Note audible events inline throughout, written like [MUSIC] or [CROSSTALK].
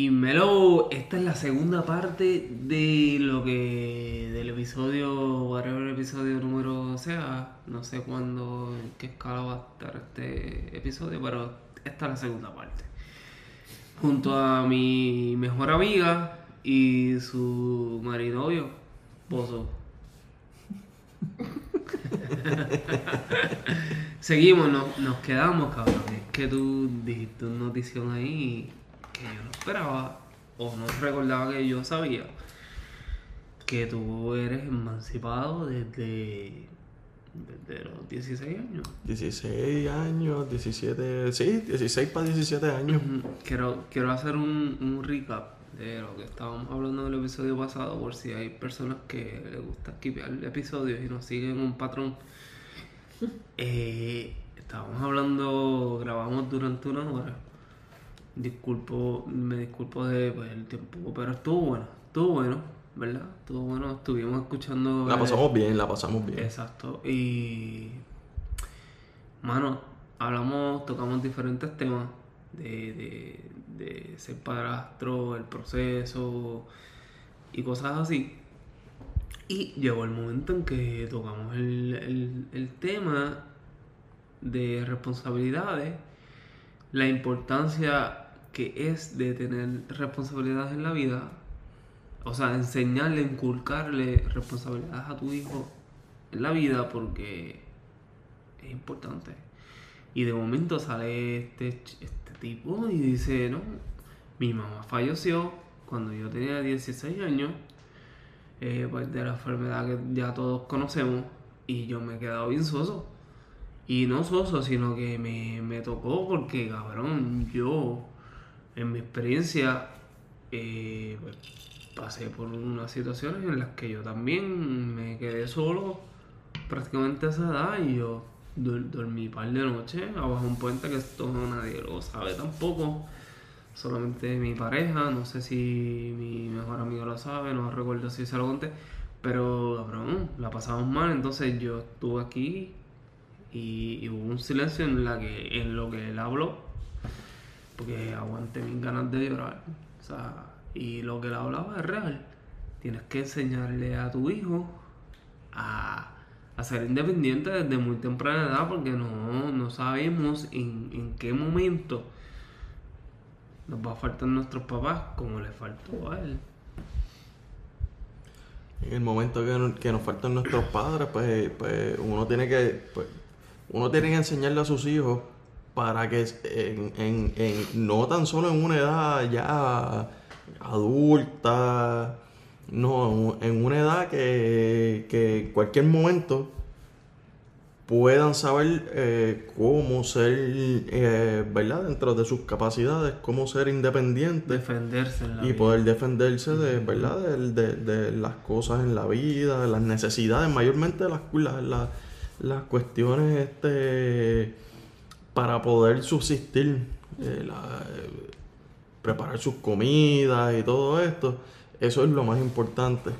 Dímelo, esta es la segunda parte de lo que del episodio, whatever episodio número sea, no sé cuándo, en qué escala va a estar este episodio, pero esta es la segunda parte. Junto a mi mejor amiga y su marinovio, Bozo. [LAUGHS] Seguimos, no- nos quedamos, cabrón. Es que tú dijiste una notición ahí que yo no esperaba o no recordaba que yo sabía que tú eres emancipado desde, desde los 16 años. 16 años, 17, sí, 16 para 17 años. Quiero, quiero hacer un, un recap de lo que estábamos hablando en el episodio pasado, por si hay personas que les gusta skipear episodios y nos siguen un patrón. [LAUGHS] Eh, estábamos hablando, grabamos durante una hora. Disculpo, me disculpo de pues, el tiempo, pero estuvo bueno, estuvo bueno, ¿verdad? Estuvo bueno, estuvimos escuchando. La eh, pasamos bien, la pasamos bien. Exacto. Y. Mano, hablamos, tocamos diferentes temas de, de, de ser padrastro, el proceso y cosas así. Y llegó el momento en que tocamos el, el, el tema de responsabilidades, la importancia que es de tener responsabilidades en la vida, o sea, enseñarle, inculcarle responsabilidades a tu hijo en la vida porque es importante. Y de momento sale este, este tipo y dice, no, mi mamá falleció cuando yo tenía 16 años, eh, pues de la enfermedad que ya todos conocemos, y yo me he quedado bien soso. Y no soso, sino que me, me tocó porque, cabrón, yo, en mi experiencia, eh, pues, pasé por unas situaciones en las que yo también me quedé solo prácticamente a esa edad y yo dur- dormí un par de noches abajo un puente que esto nadie lo sabe tampoco. Solamente mi pareja, no sé si mi mejor amigo lo sabe, no recuerdo si se lo conté, pero cabrón, la pasamos mal, entonces yo estuve aquí y, y hubo un silencio en la que en lo que él habló porque aguanté mis ganas de llorar. O sea, y lo que él hablaba es real. Tienes que enseñarle a tu hijo a, a ser independiente desde muy temprana edad porque no, no sabemos en, en qué momento nos va a faltar nuestros papás como le faltó a él. En el momento que, que nos faltan nuestros padres, pues, pues uno tiene que pues, uno tiene que enseñarle a sus hijos para que en, en- en- no tan solo en una edad ya adulta, no, en una edad que, que en cualquier momento puedan saber eh, cómo ser, eh, ¿verdad? Dentro de sus capacidades, cómo ser independientes Defenderse en la y vida. poder defenderse de, ¿verdad? De, de- de las cosas en la vida, de las necesidades, mayormente las, las, las, las cuestiones este, para poder subsistir, eh, eh, preparar sus comidas y todo esto. Eso es lo más importante.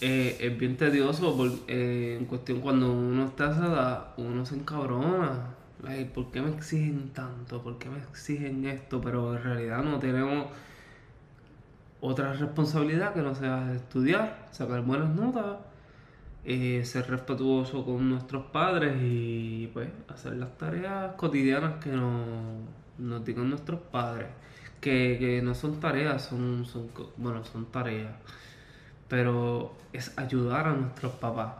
Eh, es bien tedioso por- en cuestión cuando uno está a esa edad, uno se encabrona. ¿Por qué me exigen tanto? ¿Por qué me exigen esto? Pero en realidad no tenemos otra responsabilidad que no sea estudiar, sacar buenas notas, eh, ser respetuoso con nuestros padres y pues hacer las tareas cotidianas que nos, nos digan nuestros padres. Que, que no son tareas, son, son, bueno, son tareas pero es ayudar a nuestros papás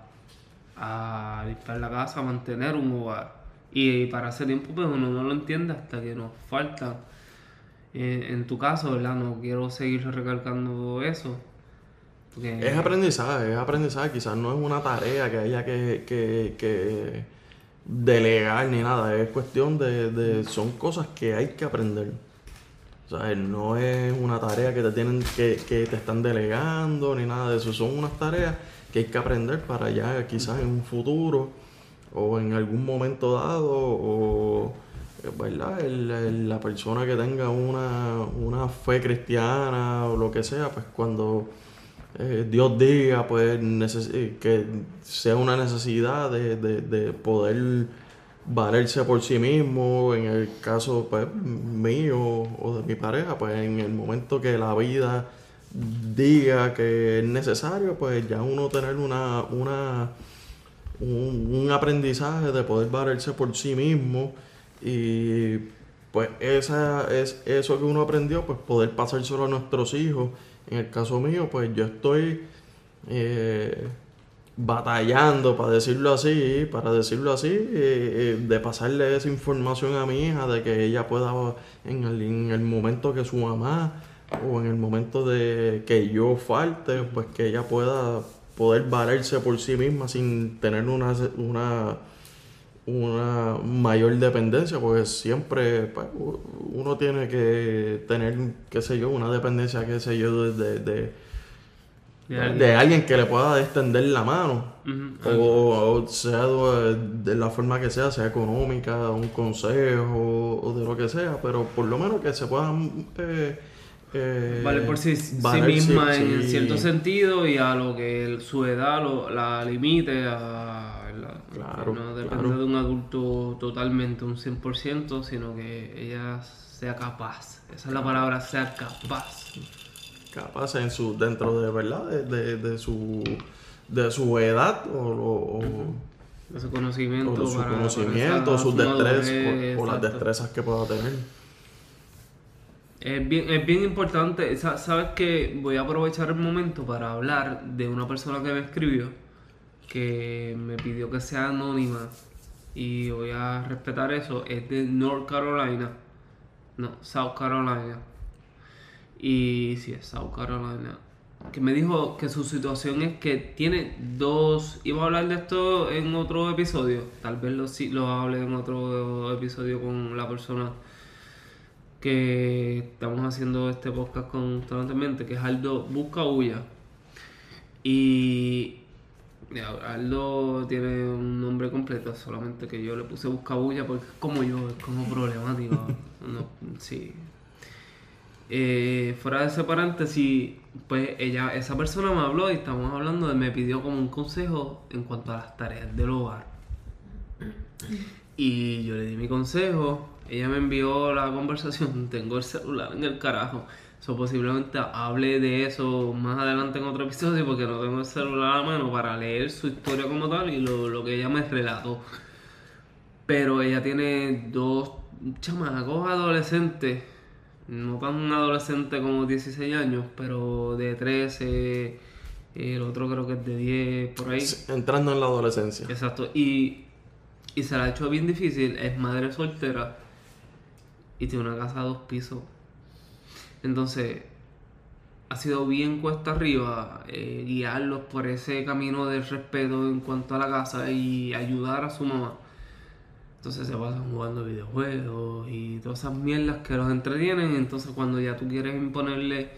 a limpiar la casa, a mantener un hogar. Y para ese tiempo pues uno no lo entiende hasta que nos falta. Eh, en tu caso, ¿verdad? No quiero seguir recalcando eso. Es aprendizaje, es aprendizaje. Quizás no es una tarea que haya que, que, que delegar ni nada. Es cuestión de, de- Son cosas que hay que aprender. O sea, no es una tarea que te tienen que, que te están delegando ni nada de eso. Son unas tareas que hay que aprender para ya quizás en un futuro o en algún momento dado o ¿verdad? El- la persona que tenga una, una fe cristiana o lo que sea, pues cuando eh, Dios diga pues eh, que sea una necesidad de, de- de poder valerse por sí mismo, en el caso pues, mío o de mi pareja, pues en el momento que la vida diga que es necesario, pues ya uno tener una, una un, aprendizaje de poder valerse por sí mismo y pues esa es eso que uno aprendió, pues poder pasárselo a nuestros hijos. En el caso mío, pues yo estoy eh, batallando, para decirlo así, para decirlo así, eh, eh, de pasarle esa información a mi hija, de que ella pueda, en el, en el momento que su mamá o en el momento de que yo falte, pues que ella pueda poder valerse por sí misma sin tener una, una, una mayor dependencia, porque siempre pues, uno tiene que tener, qué sé yo, una dependencia, qué sé yo, de, de de alguien. que le pueda extender la mano. o, sea de, la forma que sea, sea económica, un consejo o de lo que sea, pero por lo menos que se puedan... Eh, eh, vale por sí, misma en cierto sentido y a lo que su edad lo, la limite a... claro, no depende de un adulto totalmente, un 100%, sino que ella sea capaz. Esa es la palabra, sea capaz. Capaz en su dentro de verdad de, de, su de su edad o, de su conocimiento o su conocimiento sus destrezas o, las destrezas que pueda tener. Es bien, es bien importante sabes que voy a aprovechar el momento para hablar de una persona que me escribió que me pidió que sea anónima y voy a respetar eso es de North Carolina no South Carolina y sí, es South Carolina. Que me dijo que su situación es que tiene dos. Iba a hablar de esto en otro episodio. Tal vez lo, lo hable en otro episodio con la persona que estamos haciendo este podcast constantemente, que es Aldo Buscabulla. Y Aldo tiene un nombre completo, solamente que yo le puse Buscabulla porque es como yo, es como problemático. [LAUGHS] no, sí, eh, fuera de ese paréntesis, pues ella, esa persona me habló y estamos hablando de, me pidió como un consejo en cuanto a las tareas del hogar. Y yo le di mi consejo, ella me envió la conversación, [LAUGHS] tengo el celular en el carajo. So, posiblemente hable de eso más adelante en otro episodio porque no tengo el celular a mano para leer su historia como tal y lo, lo que ella me relató. Pero ella tiene dos chamacos adolescentes no tan adolescente como 16 años, pero de 13, el otro creo que es de 10, por ahí. Entrando en la adolescencia. Exacto, y, y se la ha hecho bien difícil, es madre soltera y tiene una casa a dos pisos. Entonces, ha sido bien cuesta arriba eh, guiarlos por ese camino de respeto en cuanto a la casa y ayudar a su mamá. Entonces se pasan jugando videojuegos y todas esas mierdas que los entretienen. Entonces cuando ya tú quieres imponerle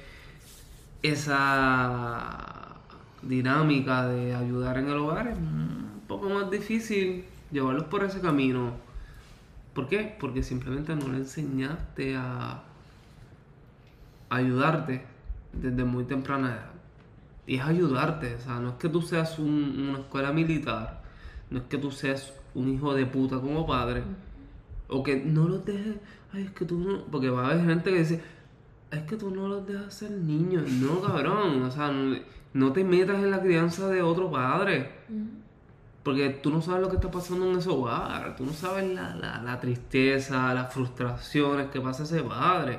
esa dinámica de ayudar en el hogar es un poco más difícil llevarlos por ese camino. ¿Por qué? Porque simplemente no le enseñaste a ayudarte desde muy temprana edad. Y es ayudarte, o sea, no es que tú seas una escuela militar, no es que tú seas un hijo de puta como padre. O que no los dejes. Ay, es que tú no. Porque va a haber gente que dice. Es que tú no los dejas ser niños. No, cabrón. O sea, no, te metas en la crianza de otro padre. Porque tú no sabes lo que está pasando en ese hogar. Tú no sabes la, la, tristeza, las frustraciones que pasa ese padre.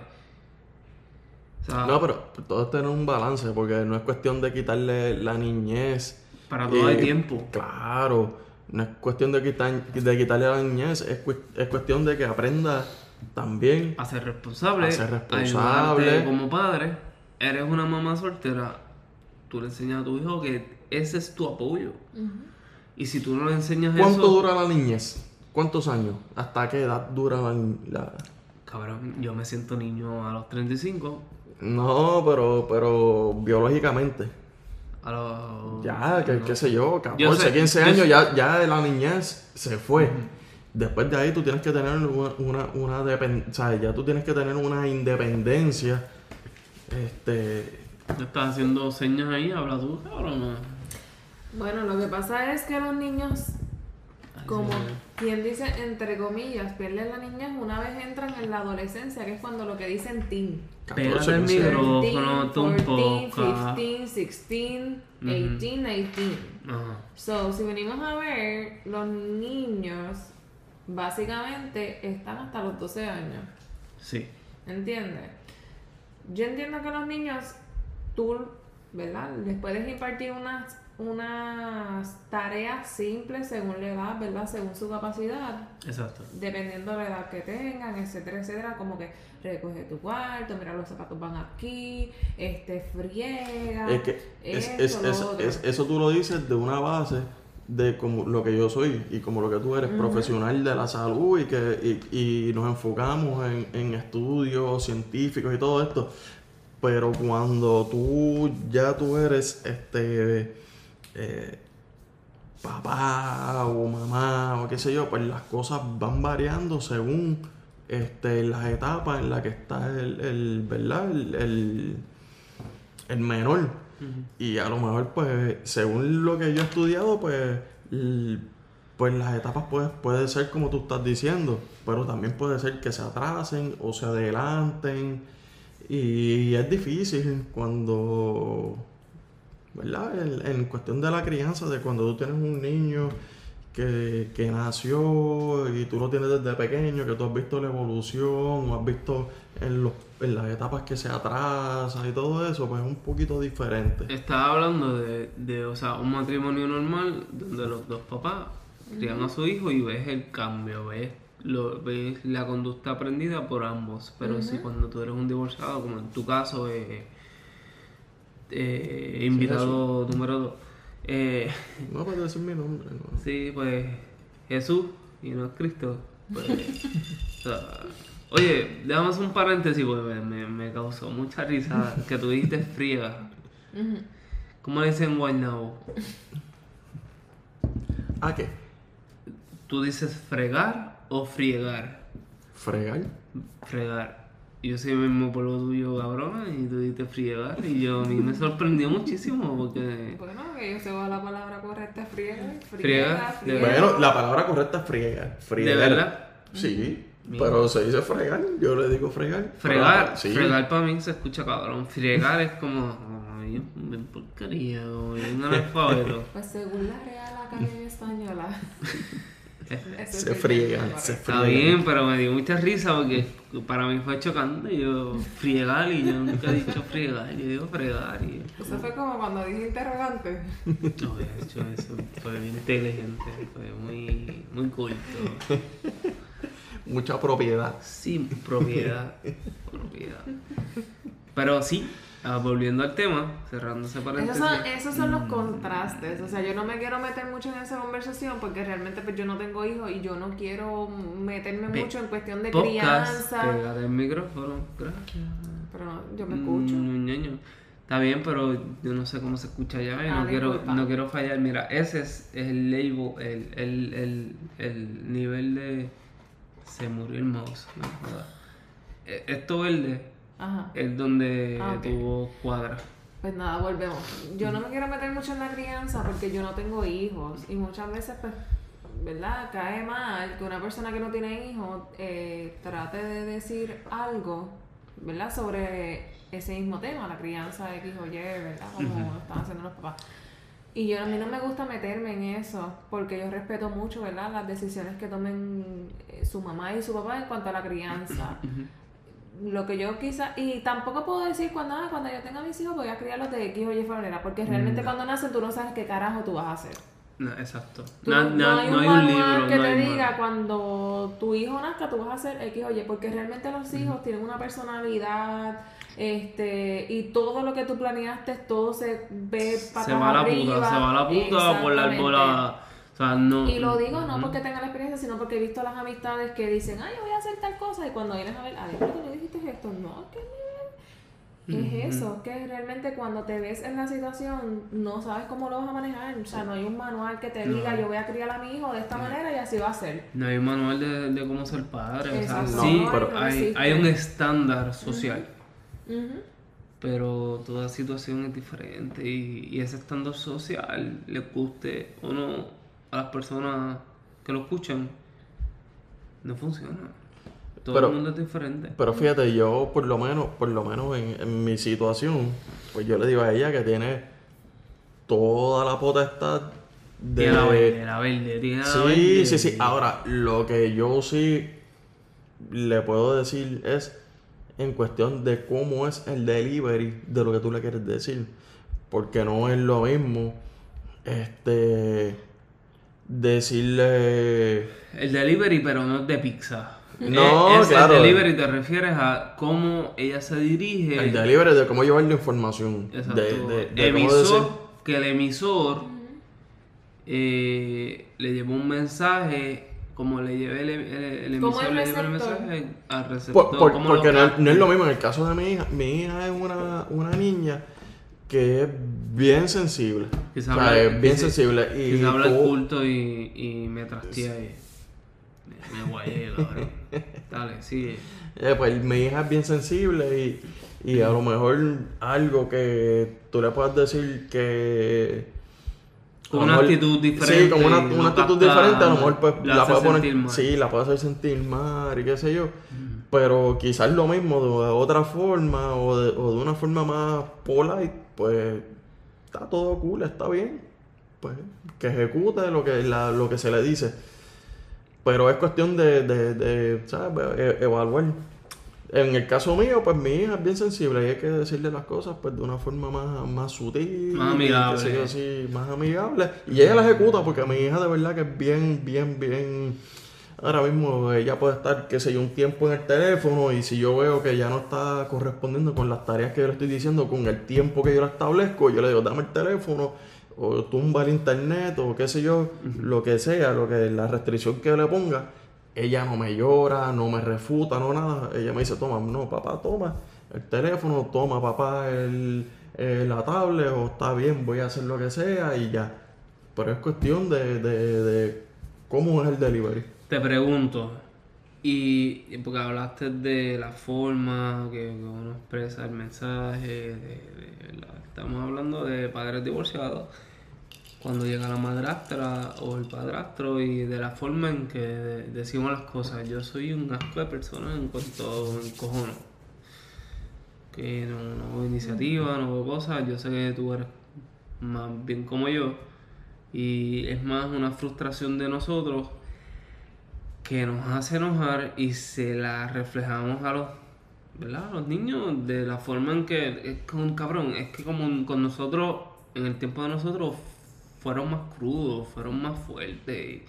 No, pero todo es tener un balance. Porque no es cuestión de quitarle la niñez. Para todo el tiempo. Claro. No es cuestión de, quitar, de quitarle a la niñez, es, es cuestión de que aprenda también a ser responsable, a ser responsable. como padre. Eres una mamá soltera, tú le enseñas a tu hijo que ese es tu apoyo. Y si tú no le enseñas eso... ¿Cuánto dura la niñez? ¿Cuántos años? ¿Hasta qué edad dura la, Cabrón, yo me siento niño a los 35. No, pero, pero biológicamente. Ya, qué sé yo, 14, 15 años, ya, ya de la niñez se fue. Después de ahí tú tienes que tener una, una, dependencia, ya tú tienes que tener una independencia. Este... ¿Estás haciendo señas ahí? ¿Habla tú, Bueno, lo que pasa es que los niños como quien dice, entre comillas, pierden la niñez una vez entran en la adolescencia, que es cuando lo que dicen teen. Pégate el 14, micrófono, tú un 14, poco. 15, 16, 18, 19. Ajá. So, si venimos a ver, los niños básicamente están hasta los 12 años. Sí. ¿Entiendes? Yo entiendo que los niños, tú, ¿verdad? Les puedes impartir unas, unas tareas simples según la edad, ¿verdad? Según su capacidad, Exacto. dependiendo de la edad que tengan, etcétera, etcétera. Como que recoge tu cuarto, mira los zapatos van aquí, este, friega. Es que es- esto, es- lo es- eso tú lo dices de una base de como lo que yo soy y como lo que tú eres, profesional de la salud y que y, y nos enfocamos en, en estudios científicos y todo esto. Pero cuando tú ya tú eres este eh, papá o mamá o qué sé yo, pues las cosas van variando según este, las etapas en las que está el, el ¿verdad? El, el, el menor. Y a lo mejor, pues, según lo que yo he estudiado, pues, pues las etapas pues, puede ser como tú estás diciendo, pero también puede ser que se atrasen o se adelanten. Y es difícil cuando, ¿verdad? En, en cuestión de la crianza, de cuando tú tienes un niño que, que nació y tú lo tienes desde pequeño, que tú has visto la evolución o has visto en, los, en las etapas que se atrasa y todo eso, pues es un poquito diferente. Estaba hablando de, de, o sea, un matrimonio normal donde los dos papás crían a su hijo y ves el cambio, ves, lo, ves la conducta aprendida por ambos. Pero si cuando tú eres un divorciado, como en tu caso, eh, eh, invitado número dos, eh, No decir mi nombre, ¿no? [LAUGHS] sí, pues Jesús y no es Cristo. Pues, o sea, oye, déjame hacer un paréntesis porque me, me, me causó mucha risa que tú dijiste friega. ¿Cómo le dicen Guaynabo? ¿A qué? ¿Tú dices fregar o friegar? Fregar. Fregar. Yo soy el mismo pueblo tuyo, cabrona, y tú dices friegar. Y yo a mí me sorprendió muchísimo porque. Bueno, que yo sé la palabra correcta es friega. Friega, de friega. Bueno, la palabra correcta es friegar. ¿De Friegar. verdad? Sí, Mira. pero se dice fregar. Yo le digo fregar. Fregar, Pero, sí. fregar para mí se escucha cabrón. Friegar es como. Ay, ven porquería, como bien analfabeto. Pues según la Real Academia Española. [LAUGHS] Se friegan, se Está friegan. bien, pero me dio mucha risa porque para mí fue chocante. Yo, friegar, y yo nunca he dicho friegar, yo digo fregar. Y Eso fue como cuando dije interrogante. No, de hecho, eso fue bien inteligente, fue muy, muy culto. Mucha propiedad. Sí, propiedad. [LAUGHS] propiedad. Pero sí, ah, volviendo al tema, cerrando ese Esos son, esos son los contrastes. O sea, yo no me quiero meter mucho en esa conversación porque realmente pues, yo no tengo hijos y yo no quiero meterme Pe- mucho en cuestión de Podcast, crianza. pégate el micrófono, gracias. Pero no, yo me escucho. Mm. Está bien, pero yo no sé cómo se escucha ya y Ah, no, quiero, no quiero fallar. Mira, ese es el label, el, el, el, el nivel de... Se murió el mouse, no. Eh, Esto verde Ajá. es donde Ah, tuvo cuadra. Pues nada, volvemos. Yo no me quiero meter mucho en la crianza porque yo no tengo hijos y muchas veces, pues, ¿verdad? Cae mal que una persona que no tiene hijos eh, trate de decir algo, ¿verdad? Sobre ese mismo tema, la crianza X o Y, ¿verdad? Como lo están haciendo los papás. Y yo a mí no me gusta meterme en eso porque yo respeto mucho, ¿verdad? Las decisiones que tomen eh, su mamá y su papá en cuanto a la crianza lo que yo quizá y tampoco puedo decir cuando ah, cuando yo tenga mis hijos voy a criarlos de X o Y manera porque realmente cuando nacen tú no sabes qué carajo tú vas a hacer. No, exacto. Tú- No, no, hay un hay un libro, que te diga cuando tu hijo nazca tú vas a hacer X o Y porque realmente los hijos tienen una personalidad este y todo lo que tú planeaste todo se ve para Se va a la puta, se va a la puta por la bola. O sea, no. Y lo digo no porque tenga la experiencia, sino porque he visto las amistades que dicen, ay, yo voy a hacer tal cosa, y cuando vienes a ver, ay, pero tú no dijiste esto, no, ¿qué? Es eso, que realmente cuando te ves en la situación no sabes cómo lo vas a manejar. O sea, no hay un manual que te diga, yo voy a criar a mi hijo de esta manera y así va a ser. No hay un manual de, de cómo ser padre. O sea, sí, No, pero no hay, hay un estándar social. Ujú. Pero toda situación es diferente y, y ese estándar social, le guste o no a las personas que lo escuchan, no funciona. Todo Pero- el mundo es diferente. Pero fíjate, yo por lo menos, por lo menos en, en mi situación, pues yo le digo a ella que tiene toda la potestad de... Tiene la verde, la verde, tiene la Sí, verde. sí, sí. Ahora, lo que yo sí le puedo decir es en cuestión de cómo es el delivery de lo que tú le quieres decir. Porque no es lo mismo este decirle El delivery, pero no es de pizza. No, Eh, es claro. El delivery te refieres a cómo ella se dirige. el delivery de cómo llevar la información. Exacto. De, de, de cómo emisor, decir. que el emisor eh, le llevó un mensaje, como le llevé el, el, emisor el le el mensaje al receptor. Por- por- cómo porque no, no es lo mismo en el caso de mi hija. Mi hija es una, una niña que es bien sensible. O sea, habla- es bien quizá- sensible. Y habla el culto y, y me trastea y me, me guayé, [LAUGHS] cabrón. Dale, sigue. Eh, pues mi hija es bien sensible y, y a lo mejor algo que tú le puedas decir que... Con una mejor- actitud diferente Sí, con una, una actitud capta, diferente, a lo mejor pues la la, puede poner... sentir mal. Sí, la puede hacer sentir mal y qué sé yo. Pero quizás lo mismo de otra forma o de, o de una forma más polite, pues está todo cool, está bien. Pues que ejecute lo que, la- lo que se le dice. Pero es cuestión de, de, de, ¿sabes? E- evaluar. En el caso mío, pues mi hija es bien sensible y hay que decirle las cosas pues de una forma más, más sutil. Más amigable. sé yo, sí, más amigable. Y ella la ejecuta porque mi hija de verdad que es bien, bien, bien... Ahora mismo ella puede estar, qué sé yo, un tiempo en el teléfono y si yo veo que ya no está correspondiendo con las tareas que yo le estoy diciendo, con el tiempo que yo le establezco, yo le digo, dame el teléfono o tumba el internet o qué sé yo, lo que sea, lo que la restricción que le ponga, ella no me llora, no me refuta, no nada. Ella me dice, toma, no, papá, toma el teléfono, toma, papá, el, eh, la tablet, o está bien, voy a hacer lo que sea y ya. Pero es cuestión de, de, de cómo es el delivery. Te pregunto, y porque hablaste de la forma que, uno expresa el mensaje, de- de estamos hablando de padres divorciados, cuando llega la madrastra o el padrastro y de la forma en que de- decimos las cosas. Yo soy un asco de personas en cuanto a encojono. Que no, no veo iniciativa, no veo cosas. Yo sé que tú eres más bien como yo. Y es más una frustración de nosotros que nos hace enojar y se la reflejamos a los, ¿verdad? Los niños de la forma en que es con cabrón, es que como con nosotros, en el tiempo de nosotros, fueron más crudos, fueron más fuertes.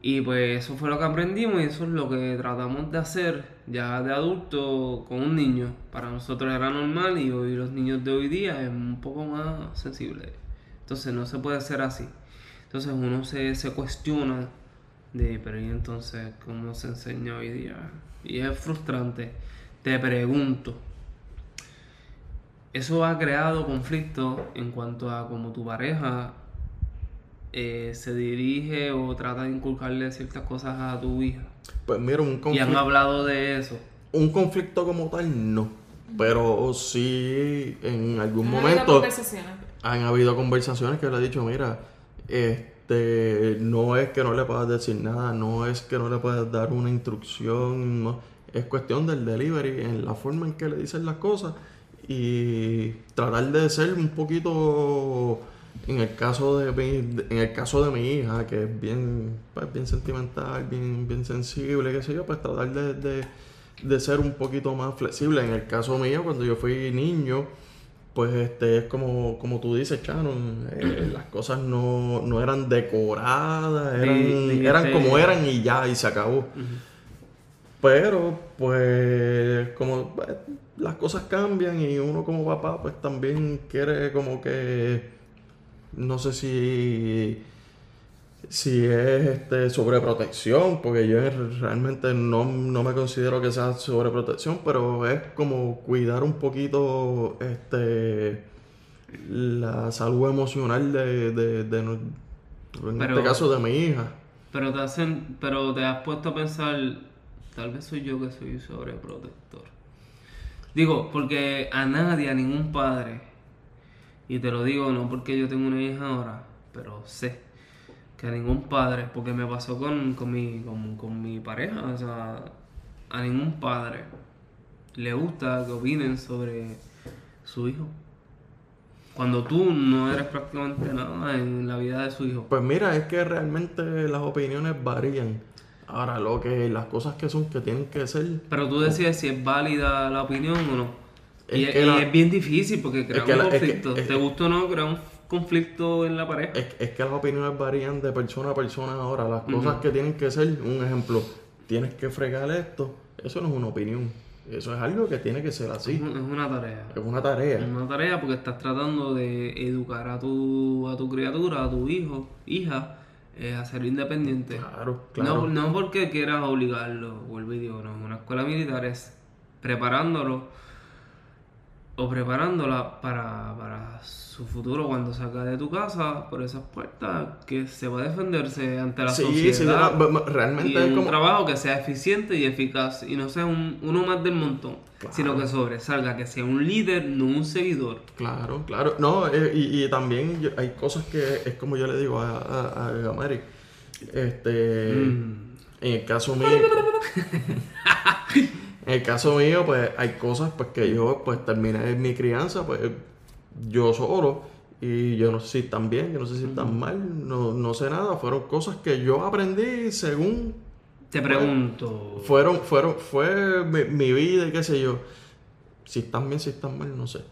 Y, y pues eso fue lo que aprendimos y eso es lo que tratamos de hacer ya de adulto con un niño. Para nosotros era normal y hoy los niños de hoy día es un poco más sensible. Entonces no se puede hacer así. Entonces uno se, se cuestiona de, pero y entonces, ¿cómo se enseña hoy día? Y es frustrante. Te pregunto, ¿eso ha creado conflicto en cuanto a cómo tu pareja eh, se dirige o trata de inculcarle ciertas cosas a tu hija? Pues mira, un Y han conflicto, hablado de eso. un conflicto como tal no. Pero sí, en algún Han habido momento conversaciones. han habido conversaciones que le he dicho, mira, este, no es que no le puedas decir nada, no es que no le puedas dar una instrucción, no. es cuestión del delivery, en la forma en que le dicen las cosas y tratar de ser un poquito, en el caso de mi, en el caso de mi hija, que es bien, pues, bien sentimental, bien, bien sensible, qué sé yo, pues tratar de, de, de ser un poquito más flexible. En el caso mío, cuando yo fui niño, pues este es como, como tú dices, Shannon, eh, las cosas no, no eran decoradas, eran, eran como eran y ya, y se acabó. Pero, pues, como pues, las cosas cambian y uno como papá, pues también quiere como que, no sé si, si es este, sobreprotección, porque yo realmente no, no me considero que sea sobreprotección, pero es como cuidar un poquito este, la salud emocional de, de, de en Pero- este caso de mi hija. Pero te hacen, pero te has puesto a pensar, tal vez soy yo que soy sobreprotector. Digo, porque a nadie, a ningún padre, y te lo digo no porque yo tengo una hija ahora, pero sé, que a ningún padre, porque me pasó con, con, mi, con, con mi pareja, o sea, a ningún padre le gusta que opinen sobre su hijo. Cuando tú no eres prácticamente nada en la vida de su hijo. Pues mira, es que realmente las opiniones varían. Ahora, lo que las cosas que son que tienen que ser. Pero tú decides si es válida la opinión o no. Es y, que es bien difícil porque crea que un la- es que- conflicto. es- ¿Te gusta o no? Crea un conflicto en la pareja. Es, es que las opiniones varían de persona a persona ahora. Las cosas que tienen que ser, un ejemplo, tienes que fregar esto, eso no es una opinión. Eso es algo que tiene que ser así. es una tarea. Es una tarea. Es una tarea porque estás tratando de educar a tu, a tu criatura, a tu hijo, hija, eh, a ser independiente. Claro, claro. No, no porque quieras obligarlo, vuelvo y digo, no, una escuela militar es preparándolo o preparándola para, para su futuro cuando salga de tu casa por esas puertas, que se va a defenderse ante la Sí, sociedad. sí, y realmente en es un como. trabajo que sea eficiente y eficaz y no sea un- uno más del montón, sino que sobresalga, que sea un líder, no un seguidor. Claro, claro. No, eh, y, y también yo- hay cosas que es como yo le digo a, a, a Gamari. Este. Mm. En el caso [LAUGHS] mío. En el caso mío, pues hay cosas pues que yo pues terminé mi crianza, pues yo solo. Y yo no sé si están bien, yo no sé si están mal, no, no sé nada. Fueron cosas que yo aprendí según Te pregunto, fueron, fueron, fue mi, mi vida y qué sé yo. Si están bien, si están mal, no sé.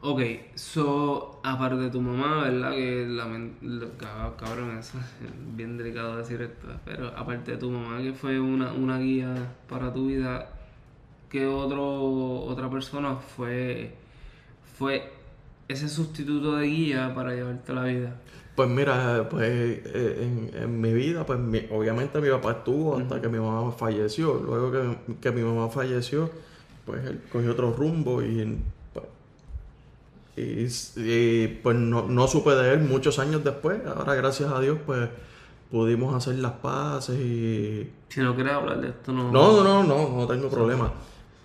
ok, so, aparte de tu mamá, ¿verdad? Que lo- cab- cabrón, eso es bien delicado decir esto, pero aparte de tu mamá, que fue una, una guía para tu vida, ¿qué otro, otra persona fue, fue ese sustituto de guía para llevarte la vida? Pues mira, pues eh, en, en mi vida, pues mi- obviamente mi papá estuvo hasta que mi mamá falleció. Luego que, que mi mamá falleció, pues él cogió otro rumbo y pues, y, y, pues no, no supe de él muchos años después. Ahora gracias a Dios pues pudimos hacer las paces y... Si no quieres hablar de esto, no... No, no, no, no, no tengo problema.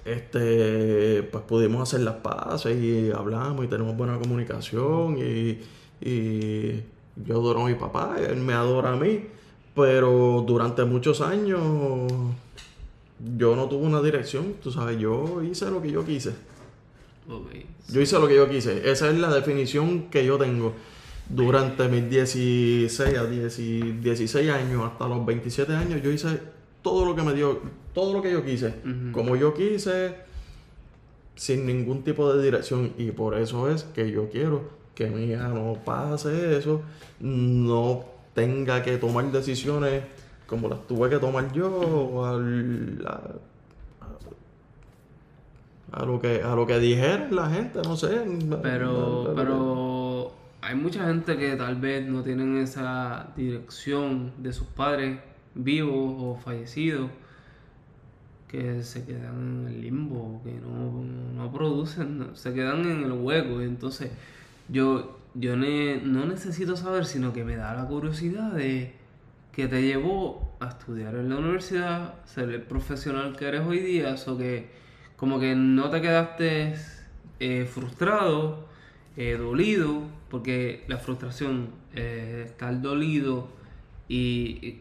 Este, pues pudimos hacer las paces y hablamos y tenemos buena comunicación y, y yo adoro a mi papá, él me adora a mí, pero durante muchos años yo no tuve una dirección, tú sabes, yo hice lo que yo quise. Yo hice lo que yo quise. Esa es la definición que yo tengo. Durante mis 16 a 10 y 16 años hasta los 27 años yo hice todo lo que me dio, todo lo que yo quise, como yo quise, sin ningún tipo de dirección. Y por eso es que yo quiero que mi hija no pase eso, no tenga que tomar decisiones como las tuve que tomar yo al- a, a lo que a lo que dijera la gente, no sé. Pero, pero hay mucha gente que tal vez no tienen esa dirección de sus padres vivos o fallecidos, que se quedan en el limbo, que no, no producen, se quedan en el hueco. Entonces yo, yo ne- no necesito saber, sino que me da la curiosidad de que te llevó a estudiar en la universidad, ser el profesional que eres hoy día, o que como que no te quedaste eh, frustrado, eh, dolido, porque la frustración, eh, estar dolido y,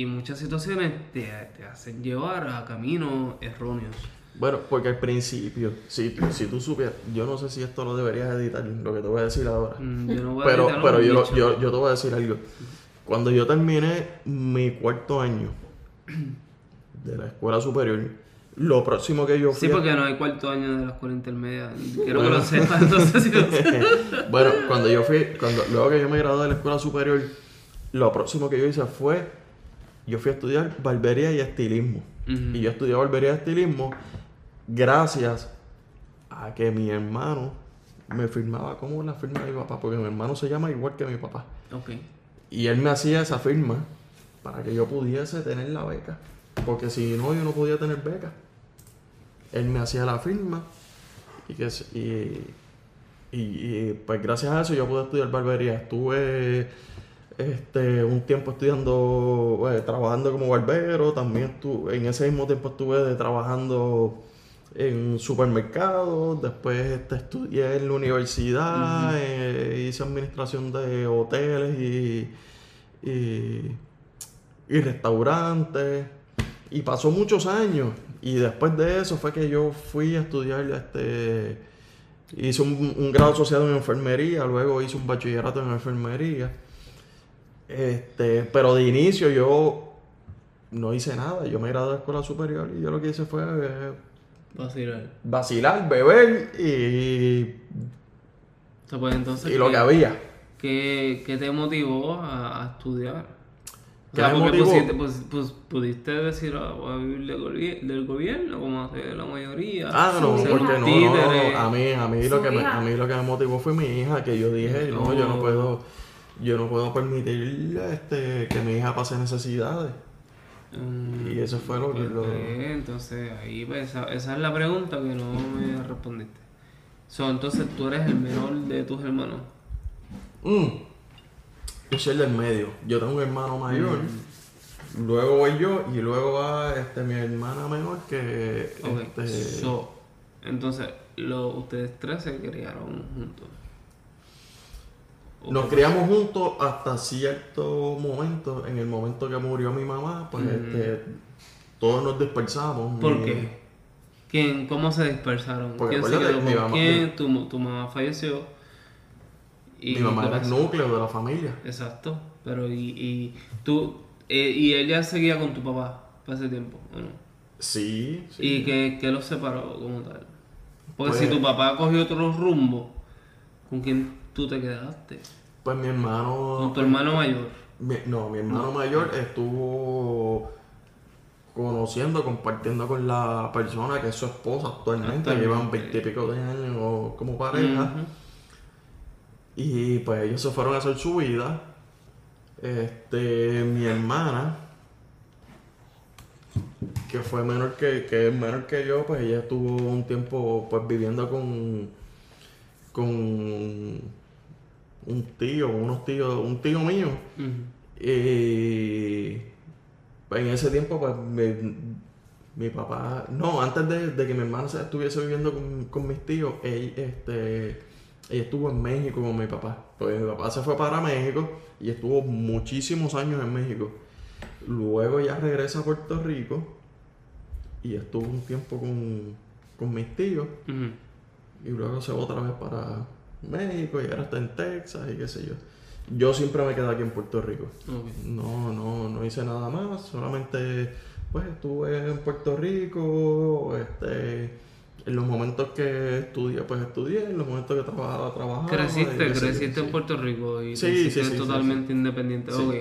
y muchas situaciones te, te hacen llevar a caminos erróneos. Bueno, porque al principio, si, si tú supieras, yo no sé si esto lo deberías editar, lo que te voy a decir ahora. Mm, Yo no voy a Pero, editar pero yo, yo, yo te voy a decir algo. Cuando yo terminé mi cuarto año de la escuela superior, lo próximo que yo fui... Sí, a- porque no hay cuarto año de la escuela intermedia. Quiero que lo sepas, entonces si lo [LAUGHS] sé. bueno, cuando yo fui, cuando, luego que yo me gradué de la escuela superior, lo próximo que yo hice fue, yo fui a estudiar barbería y estilismo. Y yo estudié barbería y estilismo gracias a que mi hermano me firmaba como la firma de mi papá, porque mi hermano se llama igual que mi papá. Ok. Y él me hacía esa firma para que yo pudiese tener la beca. Porque si no, yo no podía tener beca. Él me hacía la firma y, que, y, y, y, pues gracias a eso yo pude estudiar barbería. Estuve este, un tiempo estudiando, eh, trabajando como barbero. También estuve, en ese mismo tiempo estuve trabajando en supermercados. Después este, estudié en la universidad. eh, hice administración de hoteles y, y, y restaurantes. Y pasó muchos años. Y después de eso fue que yo fui a estudiar este. Hice un, un grado asociado en enfermería, luego hice un bachillerato en enfermería. Este, pero de inicio yo no hice nada. Yo me gradué de escuela superior y yo lo que hice fue eh, Vacilar. vacilar, beber y, O sea, pues entonces. y lo ¿qué- que había. ¿Qué, qué te motivó a, a estudiar? O ¿Qué sea, porque pusiste- pues, pues, pudiste decir ah, voy a vivir del, gobi- del gobierno, como hace la mayoría. Ah, no, porque no, no, Títere. no, a mí, a mí lo que me, a mí lo que me motivó fue mi hija, que yo dije, no, yo no puedo, yo no puedo permitir este, que mi hija pase necesidades. Mm, Y eso fue lo que pues, lo- eh, entonces, ahí pues, esa, esa es la pregunta que no me respondiste. So, entonces, tú eres el menor de tus hermanos. Mm. Yo soy el del medio. Yo tengo un hermano mayor. Luego voy yo y luego va este, mi hermana menor que Ok, este, so, entonces, lo, ustedes tres se criaron juntos. Nos criamos juntos hasta cierto momento. En el momento que murió mi mamá, pues Mm. este, todos nos dispersamos. ¿Por Mi- qué? ¿Quién, ¿Cómo se dispersaron? Porque ¿Quién se quedó mi con mamá- quién? Tu, tu mamá falleció. Mi mamá ¿qué era el núcleo de la familia. Exacto. Pero y, y tú, eh, y ella seguía con tu papá para ese tiempo, ¿o no? Sí, sí. ¿Y qué, qué los separó como tal? Porque Pues- si tu papá cogió otro rumbo, ¿con quién tú te quedaste? Pues mi hermano. Con tu hermano mayor. mi- no, mi hermano mayor estuvo conociendo, compartiendo con la persona que es su esposa actualmente. Actualmente. Llevan veintipico de años como pareja. Y pues ellos se fueron a hacer su vida. Este, mi hermana, que fue menor que, que menor que yo, pues ella estuvo un tiempo pues viviendo con, con un tío, unos tíos, un tío mío. Ujú. Y pues, en ese tiempo, pues mi, mi papá, no, antes de, de que mi hermana se estuviese viviendo con, con mis tíos, ella, este, ella estuvo en México con mi papá. Pues mi papá se fue para México y estuvo muchísimos años en México. Luego ella regresa a Puerto Rico y estuvo un tiempo con, con mis tíos. Y luego se va otra vez para México y ahora está en Texas y qué sé yo. Yo siempre me quedé aquí en Puerto Rico. No, no, no hice nada más. Solamente pues estuve en Puerto Rico. Este, en los momentos que estudié, pues estudié. En los momentos que trabajaba, trabajaba. Creciste, creciste en. Puerto Rico y Sí, totalmente independiente. Sí. Ok,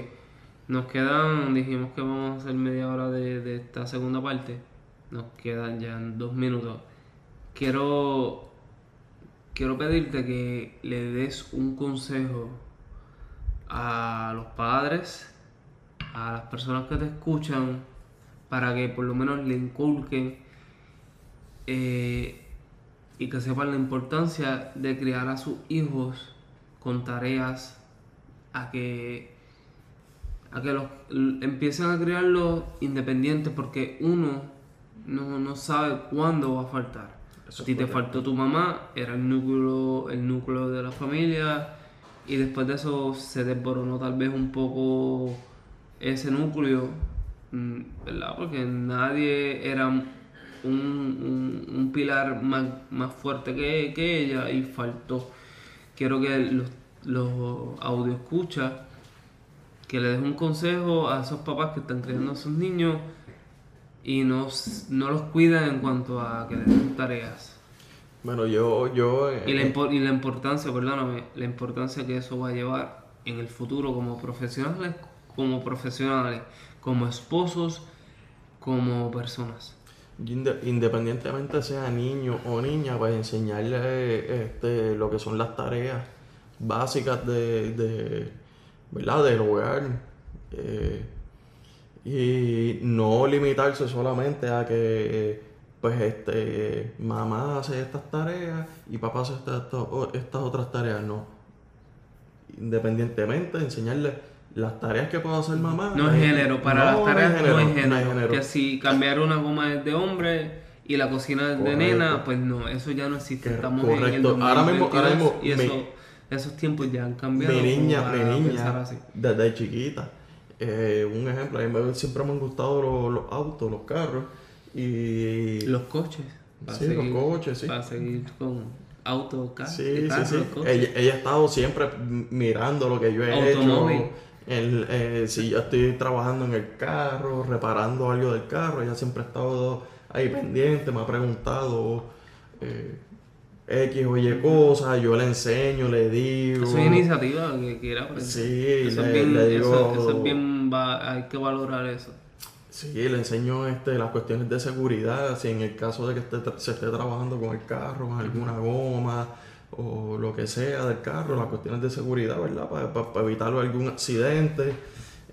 nos quedan, dijimos que vamos a hacer media hora de, de esta segunda parte. Nos quedan ya dos minutos. Quiero, quiero pedirte que le des un consejo a los padres, a las personas que te escuchan, para que por lo menos le inculquen eh, y que sepan la importancia de criar a sus hijos con tareas, a que, a que los empiecen a criarlos independientes, porque uno no, no sabe cuándo va a faltar. Eso a ti te faltó tu mamá, era el núcleo, el núcleo de la familia, y después de eso se desboronó tal vez un poco ese núcleo, mm, ¿verdad? Porque nadie era un, un- un pilar más, más fuerte que, que ella y faltó. Quiero que los, los audio escucha que le des un consejo a esos papás que están criando a sus niños y no, no los cuidan en cuanto a que les den tareas. Bueno, yo, yo. eh, Y la, impo- y la importancia, perdóname, la importancia que eso va a llevar en el futuro como profesionales, como profesionales, como esposos, como personas. Inde- independientemente sea niño o niña, pues enseñarle este, lo que son las tareas básicas de, de ¿verdad? del hogar. eh, y no limitarse solamente a que pues este mamá hace estas tareas y papá hace estas, estas otras tareas, no. Independientemente, enseñarle las tareas que puede hacer mamá. No es género, para No, las tareas no es género, no es no es género. Que si cambiar una goma es de hombre y la cocina es de Correcto. nena, pues no, eso ya no existe. Correcto. Estamos en el Ahora mismo- ahora 2022 mismo y eso esos tiempos ya han cambiado. mi niña, mi niña, desde chiquita, eh, un ejemplo, a mí me- siempre me han gustado los, los autos, los carros, y... Los coches. Sí, los coches, sí. Para seguir con autos, ca- Sí, sí, carros, sí. Ella, ella ha estado siempre mirando lo que yo he Automóvil. hecho. El, eh, si yo estoy trabajando en el carro, reparando algo del carro, ella siempre ha estado ahí pendiente, me ha preguntado eh, X o Y cosas, yo le enseño, le digo. Es iniciativa que quiera aprender. Sí, eso, le- es bien, le digo- eso, eso es bien, va- hay que valorar eso. Sí, le enseño este, las cuestiones de seguridad, si en el caso de que esté se esté trabajando con el carro, con alguna goma o lo que sea del carro, las cuestiones de seguridad, ¿verdad? Para evitar algún accidente.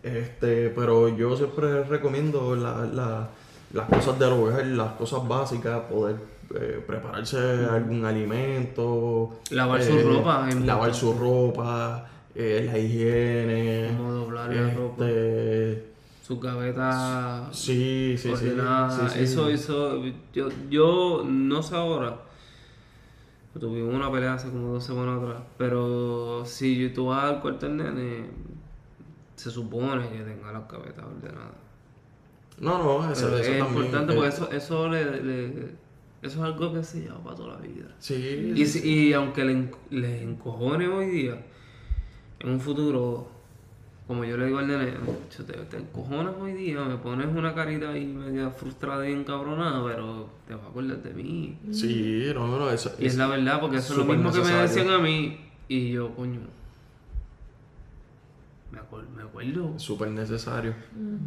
Este, pero yo siempre recomiendo la- la- las cosas del hogar, las cosas básicas, poder eh, prepararse algún alimento. Lavar su ropa es muy Lavar su ropa, eh, la higiene. Cómo doblar la ropa. Este, Su gaveta Sí, sí, sí, ordenada. sí, sí. Eso, eso, yo, yo no sé ahora. Tuvimos una pelea hace como dos semanas atrás. Pero si tú vas al cuarto del nene, se supone que tenga las gavetas ordenadas. No, no, eso, eso es también. importante eh, porque eso, eso, le, le- eso es algo que se lleva para toda la vida. Sí, Y, si- y aunque le en- les encojone hoy día, en un futuro, como yo le digo al nene, "Cho, te, te encojonas hoy día, me pones una carita ahí media frustrada y encabronada, pero te vas a acordar de mí. sí, no, no, eso Y es la verdad, porque eso es lo mismo que me decían a mí, y yo, coño, me, acuer- me acuerdo. súper necesario,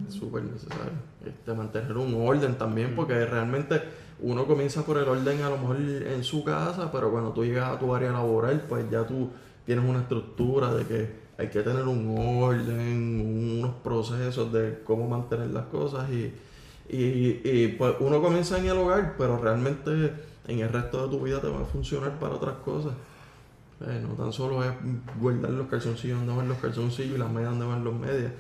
súper necesario. Este, mantener un orden también, porque realmente uno comienza por el orden a lo mejor en su casa, pero cuando tú llegas a tu área laboral, pues ya tú tienes una estructura de que hay que tener un orden, unos procesos de cómo mantener las cosas y, y, y, pues uno comienza en el hogar, pero realmente en el resto de tu vida te va a funcionar para otras cosas. Eh, no tan solo es guardar los calzoncillos donde van los calzoncillos y las medias donde van los medias.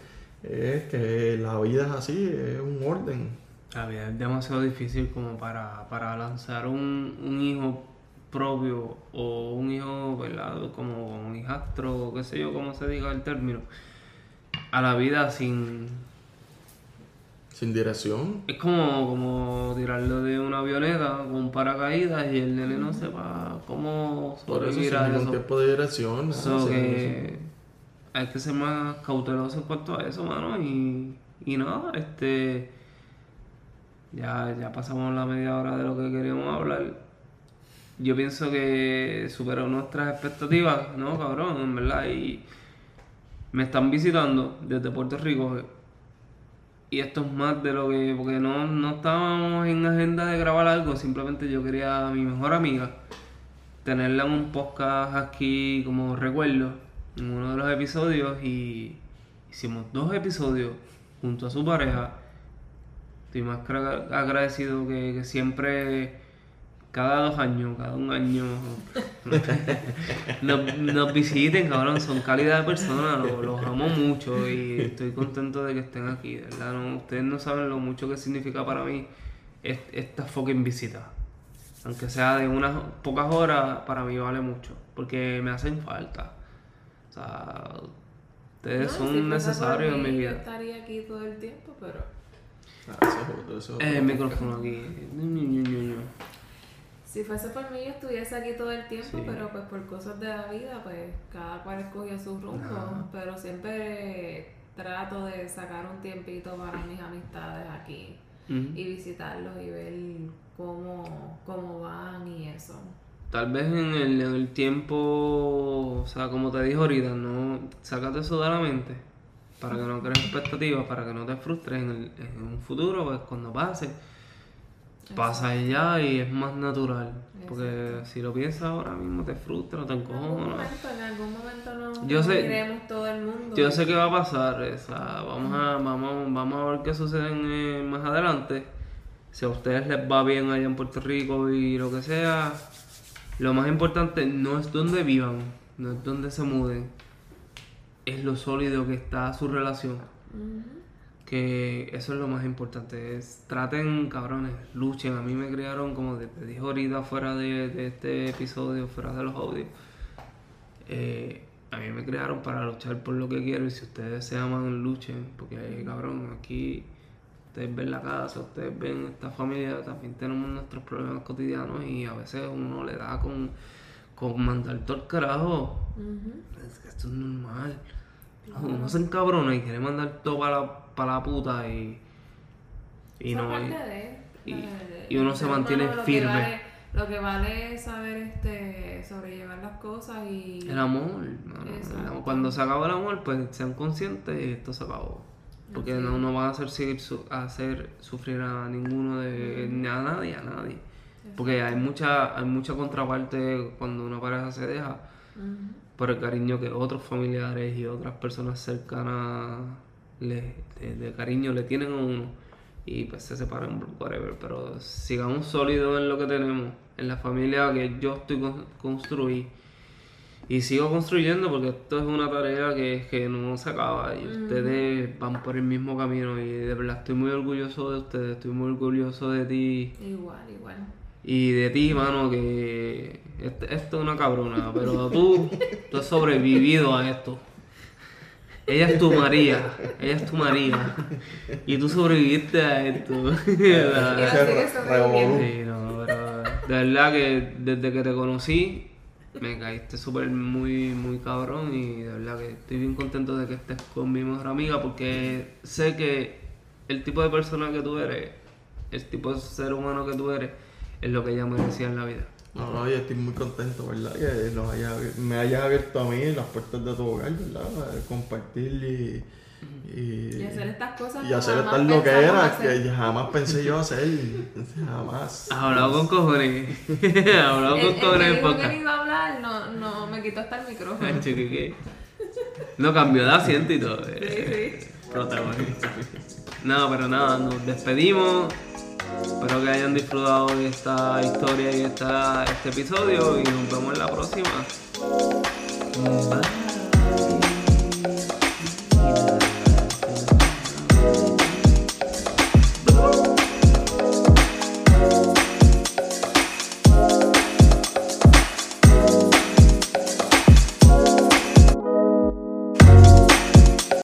Es que la vida es así, es un orden. La vida es demasiado difícil como para, para lanzar un, un hijo propio o un hijo, ¿verdad? Como un hijastro, qué sé yo, cómo se diga el término, a la vida sin... Sin dirección. Es como, como tirarlo de una avioneta con un paracaídas y el nene no sepa cómo Por eso, sin ningún eso. tipo de dirección. So que hay que ser más cauteloso en cuanto a eso, mano. Y, y nada, este. Ya, ya pasamos la media hora de lo que queríamos hablar. Yo pienso que superó nuestras expectativas, ¿no, cabrón? En verdad. Y me están visitando desde Puerto Rico. Y esto es más de lo que. Porque no, no estábamos en agenda de grabar algo. Simplemente yo quería a mi mejor amiga tenerla en un podcast aquí como recuerdo en uno de los episodios y hicimos dos episodios junto a su pareja. Estoy más agradecido que, que siempre, cada dos años, cada un año, nos, nos visiten, cabrón. Son calidad de personas, los, los amo mucho y estoy contento de que estén aquí, ¿verdad? No, ustedes no saben lo mucho que significa para mí es- esta fucking visita. Aunque sea de unas pocas horas, para mí vale mucho. Porque me hacen falta. O sea, ustedes No, son necesarios en mi Yo vida. estaría aquí todo el tiempo, pero Ah, eso eso Eh, el micrófono aquí. Si fuese por mí yo estuviese aquí todo el tiempo, Sí. pero pues por cosas de la vida, pues cada cual escogió su rumbo, Ajá. pero siempre trato de sacar un tiempito para mis amistades aquí y visitarlos y ver cómo, cómo van y eso. Tal vez en el, en el tiempo, o sea, como te dije ahorita, no sácate eso de la mente para que no crees expectativas, para que no te frustres en, el- en un futuro, pues cuando pase, pasa ya y es más natural. Porque si lo piensas ahora mismo te frustra, te encojonas. en algún momento nos Yo sé- todo el mundo. Yo sé que va a pasar, o sea, vamos a, vamos, vamos a ver qué sucede en, eh, más adelante. Si a ustedes les va bien allá en Puerto Rico y lo que sea, lo más importante no es donde vivan, no es donde se muden, es lo sólido que está su relación. Que eso es lo más importante. Es, traten, cabrones, luchen. A mí me criaron, como te, dije ahorita, fuera de, de este episodio, fuera de los audios. eh, a mí me crearon para luchar por lo que quiero y si ustedes se aman, luchen, porque cabrón, aquí ustedes ven la casa, ustedes ven esta familia, también tenemos nuestros problemas cotidianos y a veces uno le da con, con mandar todo el carajo. Es que esto es normal. Uno se encabrona y quiere mandar todo para la, para la puta y, y no. parte y- de- y- de- y uno se mantiene humano lo que firme. vale- lo que vale es saber este sobrellevar las cosas y El amor, mano, el Exacto. amor. Cuando se acaba el amor, pues sean conscientes y esto se acabó. Porque no, no van a hacer, seguir su- hacer sufrir a ninguno de ni a nadie, a nadie. Porque hay mucha, hay mucha contraparte cuando una pareja se deja. Por el cariño que otros familiares y otras personas cercanas le, de, de cariño le tienen a uno. Y pues se separan, whatever. Pero sigamos sólidos en lo que tenemos, en la familia que yo estoy con- construí. Y sigo construyendo porque esto es una tarea que, que no se acaba. Y ustedes van por el mismo camino y de verdad estoy muy orgulloso de ustedes, estoy muy orgulloso de ti. igual igual Y de ti, mano, que este- esto es una cabrona, pero tú, tú has sobrevivido a esto. Ella es tu María, ella es tu María. Y tú sobreviviste a esto. [LAUGHS] Sí, no, pero de verdad que desde que te conocí me caíste súper muy, muy cabrón y de verdad que estoy bien contento de que estés con mi mejor amiga porque sé que el tipo de persona que tú eres, el tipo de ser humano que tú eres, es lo que ella merecía en la vida. No, no, yo estoy muy contento, ¿verdad? Que nos haya, me hayas abierto a mí las puertas de tu hogar, ¿verdad? Para compartir y... Y, y hacer estas cosas y hacer estas lo que jamás pensé yo hacer. Jamás. Has hablado con cojones. [LAUGHS] Hablado el, con el cojones que dijo que iba a hablar no, no me quitó hasta el micrófono. No cambió de asiento y todo. eh. sí sí protagonista. No, pero nada, nos despedimos. Espero que hayan disfrutado de esta historia y esta, este episodio y nos vemos en la próxima. Bye.